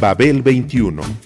Babel 21.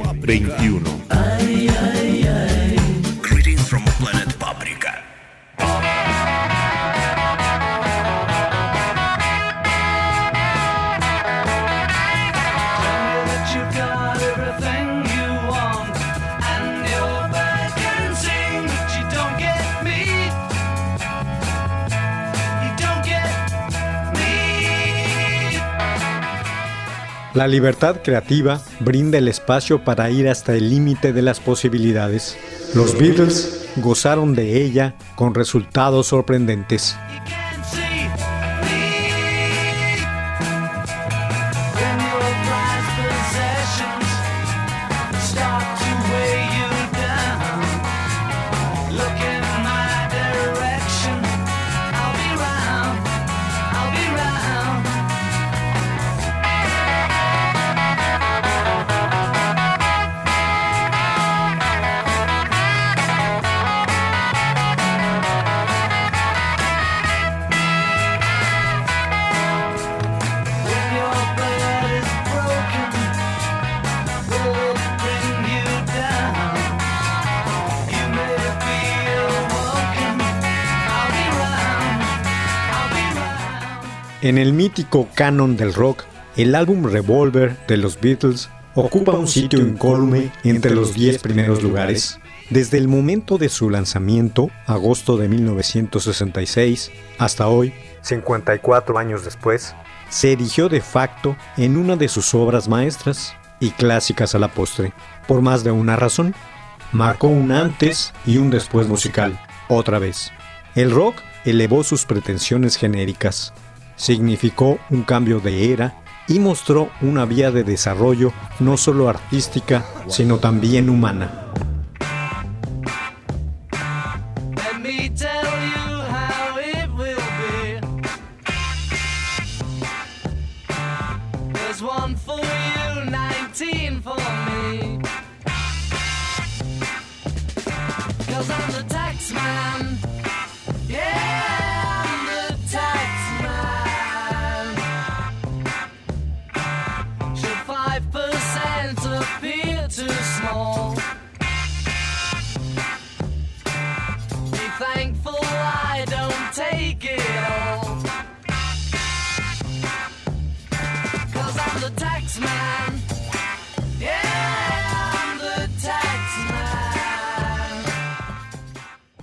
21. La libertad creativa brinda el espacio para ir hasta el límite de las posibilidades. Los Beatles gozaron de ella con resultados sorprendentes. En el mítico canon del rock, el álbum Revolver de los Beatles ocupa un sitio incólume entre los 10 primeros lugares. Desde el momento de su lanzamiento, agosto de 1966, hasta hoy, 54 años después, se erigió de facto en una de sus obras maestras y clásicas a la postre, por más de una razón. Marcó un antes y un después musical, otra vez. El rock elevó sus pretensiones genéricas, significó un cambio de era y mostró una vía de desarrollo no solo artística, sino también humana.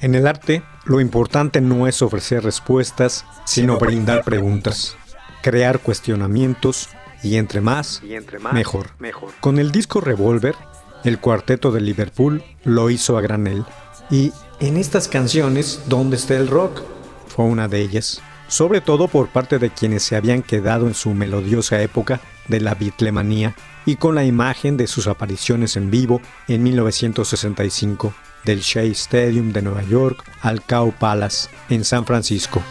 En el arte, lo importante no es ofrecer respuestas, sino brindar preguntas, crear cuestionamientos y entre más, mejor. Con el disco Revolver, el cuarteto de Liverpool lo hizo a granel. Y en estas canciones, ¿dónde está el rock? Fue una de ellas. Sobre todo por parte de quienes se habían quedado en su melodiosa época de la bitlemanía y con la imagen de sus apariciones en vivo en 1965 del Shea Stadium de Nueva York al Cow Palace en San Francisco.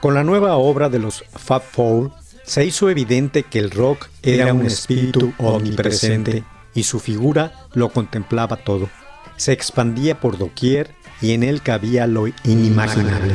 Con la nueva obra de los Fab Four, se hizo evidente que el rock era un espíritu omnipresente y su figura lo contemplaba todo. Se expandía por doquier y en él cabía lo inimaginable.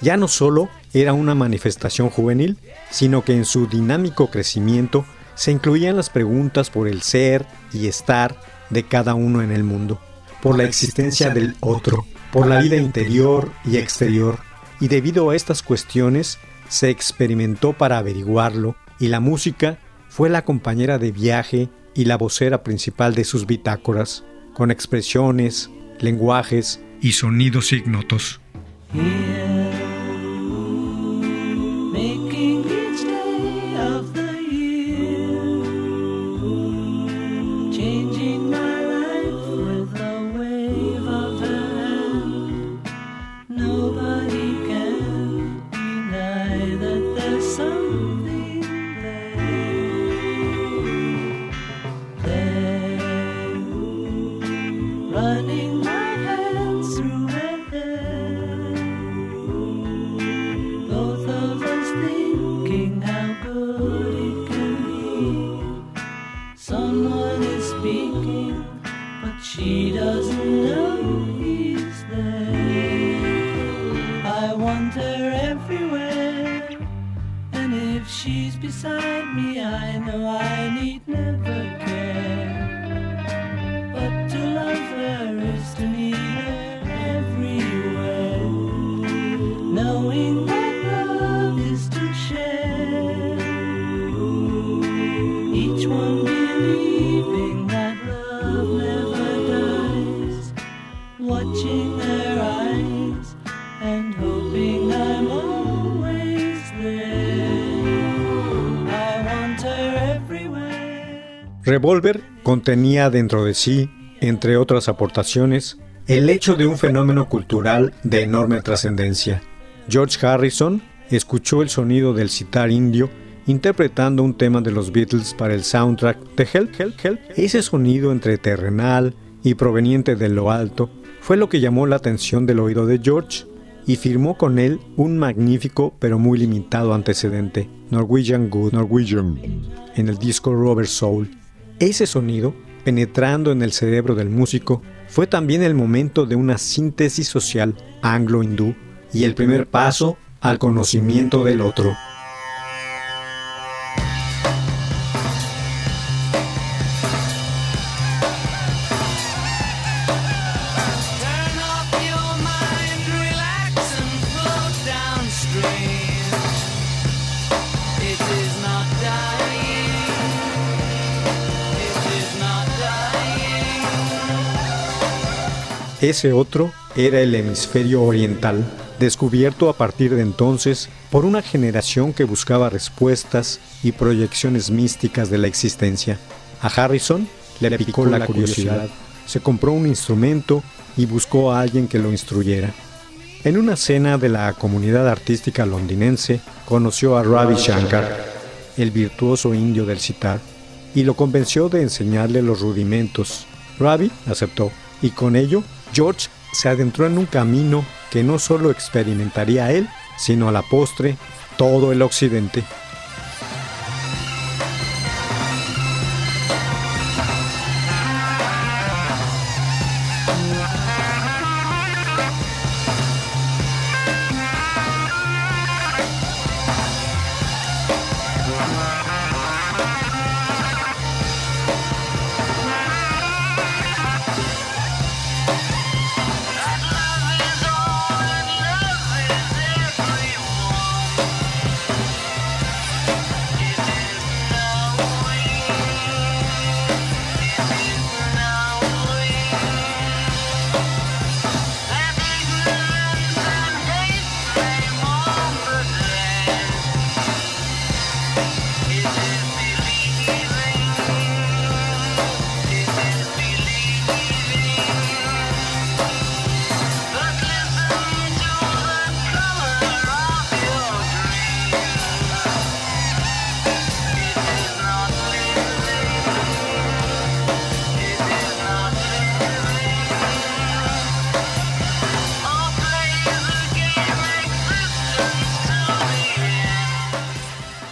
Ya no solo era una manifestación juvenil, sino que en su dinámico crecimiento se incluían las preguntas por el ser y estar de cada uno en el mundo, por la existencia del otro, por la vida interior y exterior, y debido a estas cuestiones se experimentó para averiguarlo y la música fue la compañera de viaje y la vocera principal de sus bitácoras, con expresiones, lenguajes y sonidos ignotos. Revolver contenía dentro de sí, entre otras aportaciones, el hecho de un fenómeno cultural de enorme trascendencia. George Harrison escuchó el sonido del sitar indio interpretando un tema de los Beatles para el soundtrack de Help, Help, Help. Ese sonido entre terrenal y proveniente de lo alto fue lo que llamó la atención del oído de George y firmó con él un magnífico pero muy limitado antecedente, Norwegian Good, Norwegian, en el disco Robert Soul. Ese sonido, penetrando en el cerebro del músico, fue también el momento de una síntesis social anglo-hindú y el primer paso al conocimiento del otro. Ese otro era el hemisferio oriental, descubierto a partir de entonces por una generación que buscaba respuestas y proyecciones místicas de la existencia. A Harrison le picó la curiosidad, se compró un instrumento y buscó a alguien que lo instruyera. En una cena de la comunidad artística londinense, conoció a Ravi Shankar, el virtuoso indio del sitar, y lo convenció de enseñarle los rudimentos. Ravi aceptó, y con ello George se adentró en un camino que no solo experimentaría él, sino a la postre todo el occidente.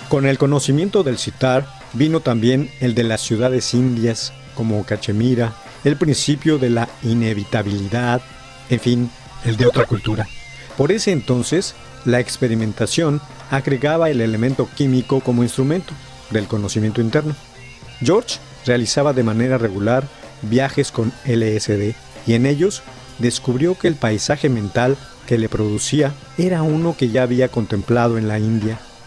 Con el conocimiento del sitar vino también el de las ciudades indias como Cachemira, el principio de la inevitabilidad, en fin, el de otra cultura. Por ese entonces, la experimentación agregaba el elemento químico como instrumento del conocimiento interno. George realizaba de manera regular viajes con LSD y en ellos descubrió que el paisaje mental que le producía era uno que ya había contemplado en la India,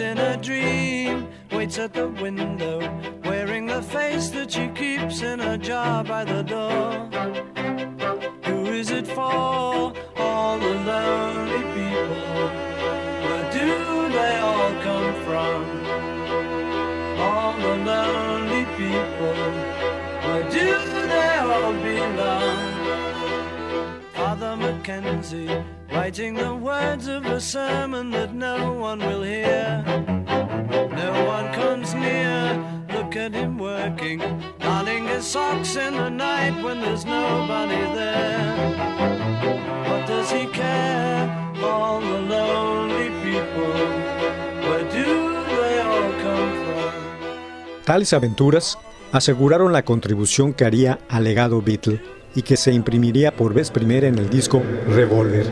in a dream, waits at the window, wearing the face that she keeps in a jar by the door. Who is it for? All the lonely people. Where do they all come from? All the lonely people. Where do they all belong? Father Mackenzie writing the words of a sermon that no one will hear. No one comes near, look at him working, darning his socks in the night when there's nobody there. What does he care? All the lonely people, where do they all come from? Tales aventuras aseguraron la contribución que haría al legado Beatle y que se imprimiría por vez primera en el disco Revolver,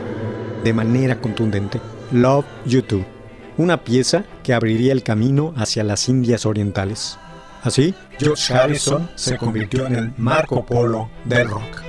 de manera contundente, Love You Too, una pieza que abriría el camino hacia las Indias Orientales. Así, George Harrison se convirtió en el Marco Polo del rock.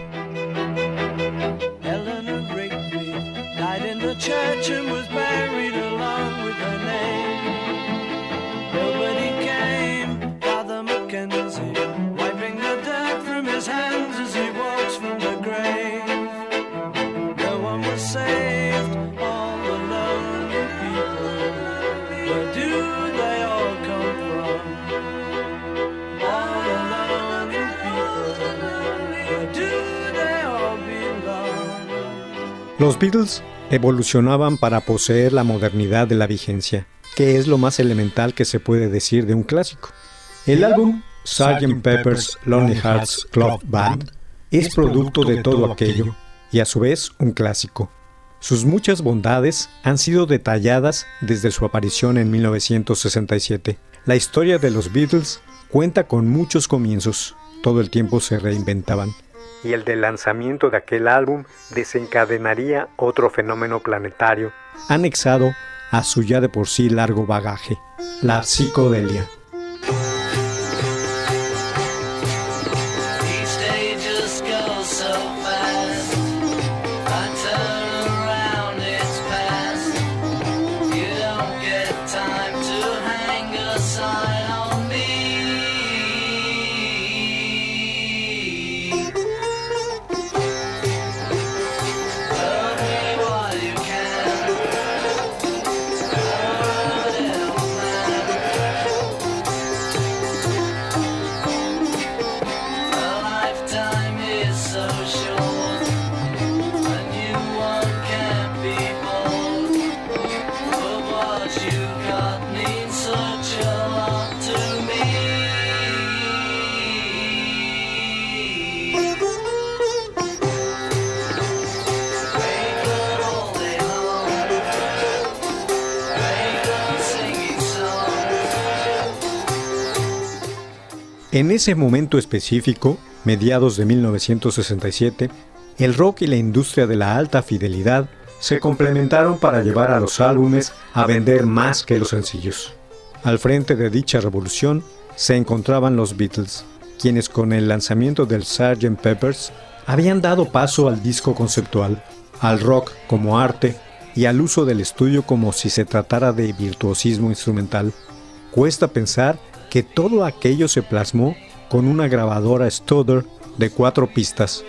Los Beatles evolucionaban para poseer la modernidad de la vigencia, que es lo más elemental que se puede decir de un clásico. El álbum Sgt. Pepper's Lonely Hearts Club Band es producto de todo aquello y a su vez un clásico. Sus muchas bondades han sido detalladas desde su aparición en 1967. La historia de los Beatles cuenta con muchos comienzos, todo el tiempo se reinventaban y el del lanzamiento de aquel álbum desencadenaría otro fenómeno planetario, anexado a su ya de por sí largo bagaje, la psicodelia. En ese momento específico, mediados de 1967, el rock y la industria de la alta fidelidad se complementaron para llevar a los álbumes a vender más que los sencillos. Al frente de dicha revolución se encontraban los Beatles, quienes con el lanzamiento del Sgt. Peppers habían dado paso al disco conceptual, al rock como arte y al uso del estudio como si se tratara de virtuosismo instrumental. Cuesta pensar que todo aquello se plasmó con una grabadora Stoder de cuatro pistas.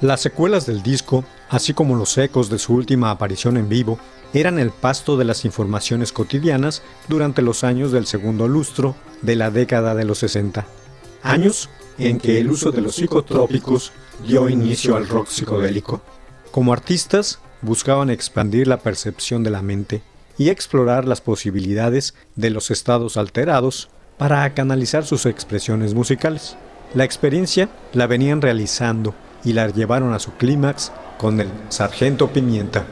Las secuelas del disco, así como los ecos de su última aparición en vivo, eran el pasto de las informaciones cotidianas durante los años del segundo lustro de la década de los 60. años en que el uso de los psicotrópicos dio inicio al rock psicodélico. Como artistas, buscaban expandir la percepción de la mente y explorar las posibilidades de los estados alterados para canalizar sus expresiones musicales. La experiencia la venían realizando y la llevaron a su clímax con el Sargento Pimienta.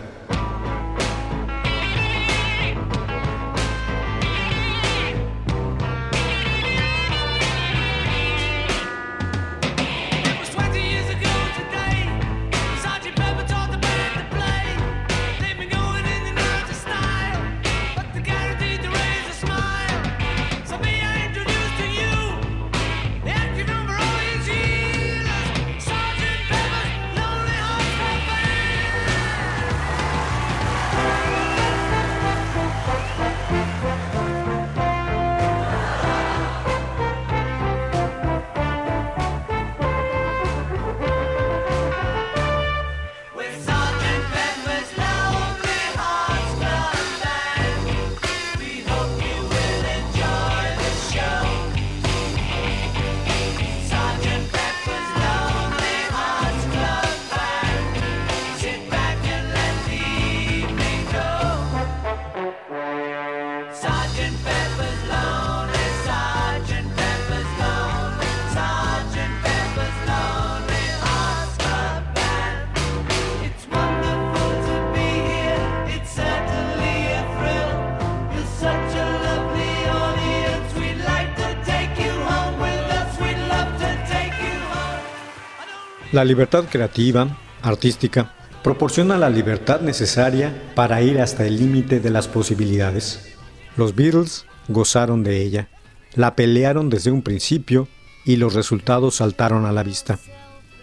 La libertad creativa, artística, proporciona la libertad necesaria para ir hasta el límite de las posibilidades. Los Beatles gozaron de ella, la pelearon desde un principio y los resultados saltaron a la vista.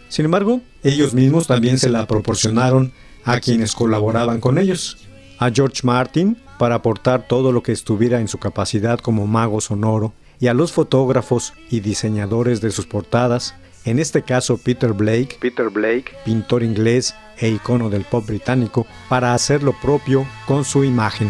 Sin embargo, ellos mismos también se la proporcionaron a quienes colaboraban con ellos, a George Martin para aportar todo lo que estuviera en su capacidad como mago sonoro, y a los fotógrafos y diseñadores de sus portadas en este caso Peter Blake, Peter Blake, pintor inglés e icono del pop británico, para hacer lo propio con su imagen.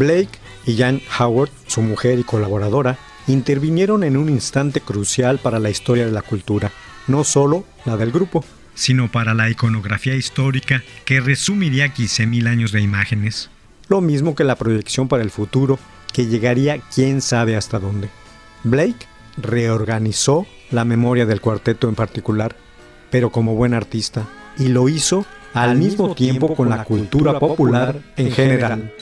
Blake y Jan Howard, su mujer y colaboradora, intervinieron en un instante crucial para la historia de la cultura, no solo la del grupo, sino para la iconografía histórica que resumiría quince mil años de imágenes. Lo mismo que la proyección para el futuro, que llegaría quién sabe hasta dónde. Blake reorganizó la memoria del cuarteto en particular, pero como buen artista, y lo hizo al mismo tiempo con la cultura popular en general.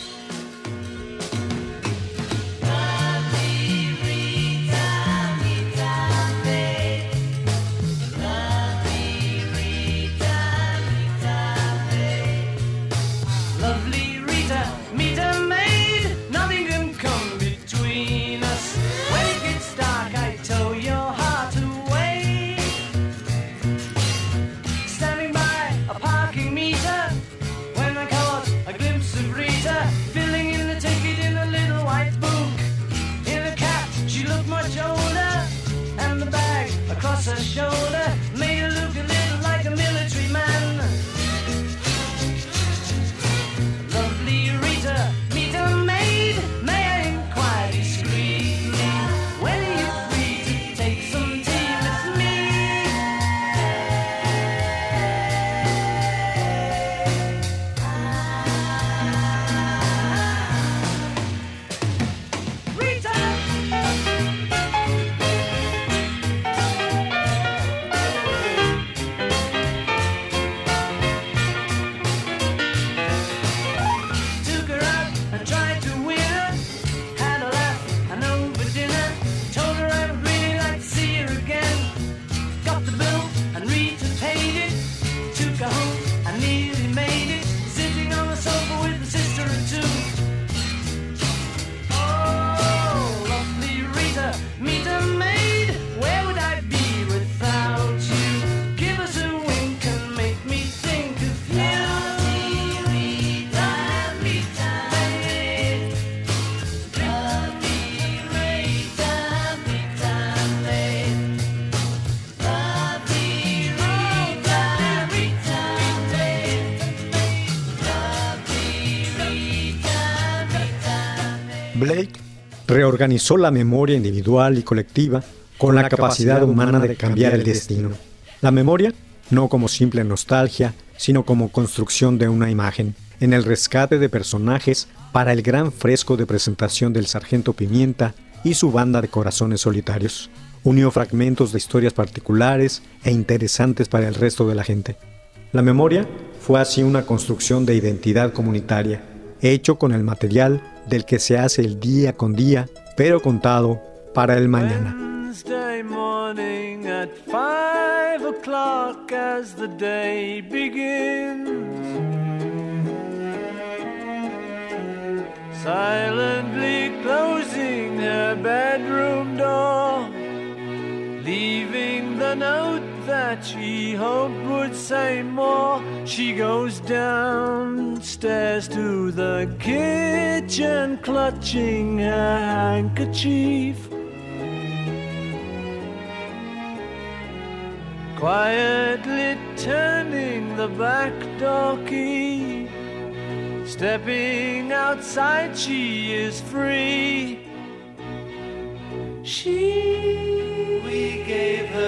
Reorganizó la memoria individual y colectiva con la capacidad humana de cambiar el destino. La memoria no como simple nostalgia, sino como construcción de una imagen, en el rescate de personajes para el gran fresco de presentación del Sargento Pimienta y su banda de corazones solitarios. Unió fragmentos de historias particulares e interesantes para el resto de la gente. La memoria fue así una construcción de identidad comunitaria, hecho con el material del que se hace el día con día, pero contado para el mañana. Wednesday morning at five o'clock as the day begins. Silently closing her bedroom door, leaving the note that she hoped would say more. She goes downstairs to the kitchen, clutching her handkerchief. Quietly turning the back door key. Stepping outside, she is free. She, we gave her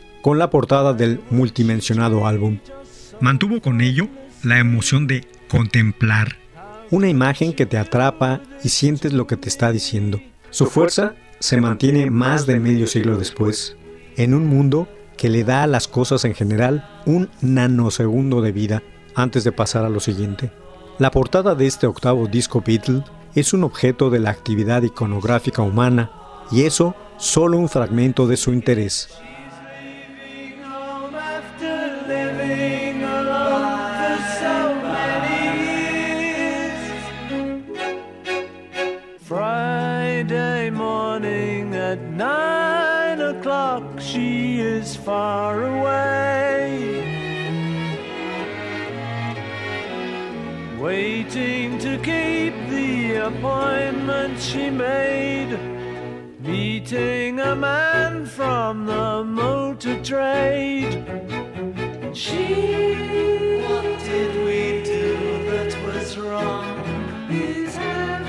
con la portada del multimensionado álbum. Mantuvo con ello la emoción de contemplar. Una imagen que te atrapa y sientes lo que te está diciendo. Su fuerza se mantiene más de medio siglo después, en un mundo que le da a las cosas en general un nanosegundo de vida antes de pasar a lo siguiente. La portada de este octavo disco Beatle es un objeto de la actividad iconográfica humana y eso solo un fragmento de su interés. Far away. Waiting to keep the appointment she made. Meeting a man from the motor trade. She. What did we do that was wrong? He's having.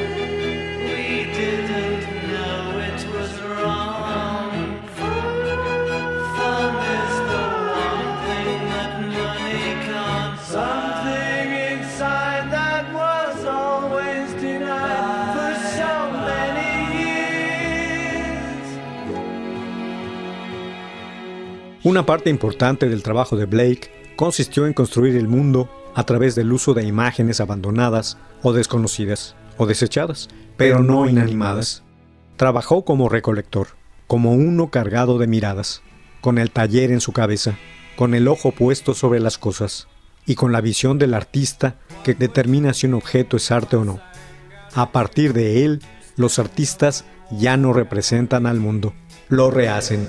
Una parte importante del trabajo de Blake consistió en construir el mundo a través del uso de imágenes abandonadas o desconocidas o desechadas, pero no inanimadas. Trabajó como recolector, como uno cargado de miradas, con el taller en su cabeza, con el ojo puesto sobre las cosas y con la visión del artista que determina si un objeto es arte o no. A partir de él, los artistas ya no representan al mundo, lo rehacen.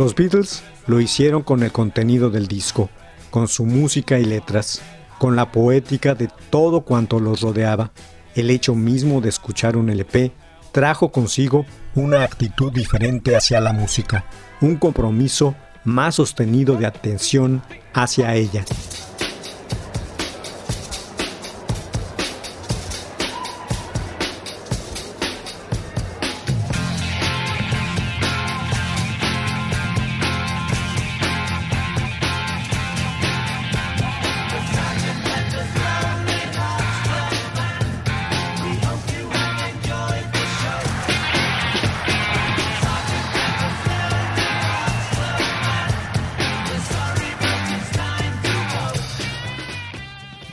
Los Beatles lo hicieron con el contenido del disco, con su música y letras, con la poética de todo cuanto los rodeaba. El hecho mismo de escuchar un LP trajo consigo una actitud diferente hacia la música, un compromiso más sostenido de atención hacia ella.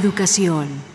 Educación.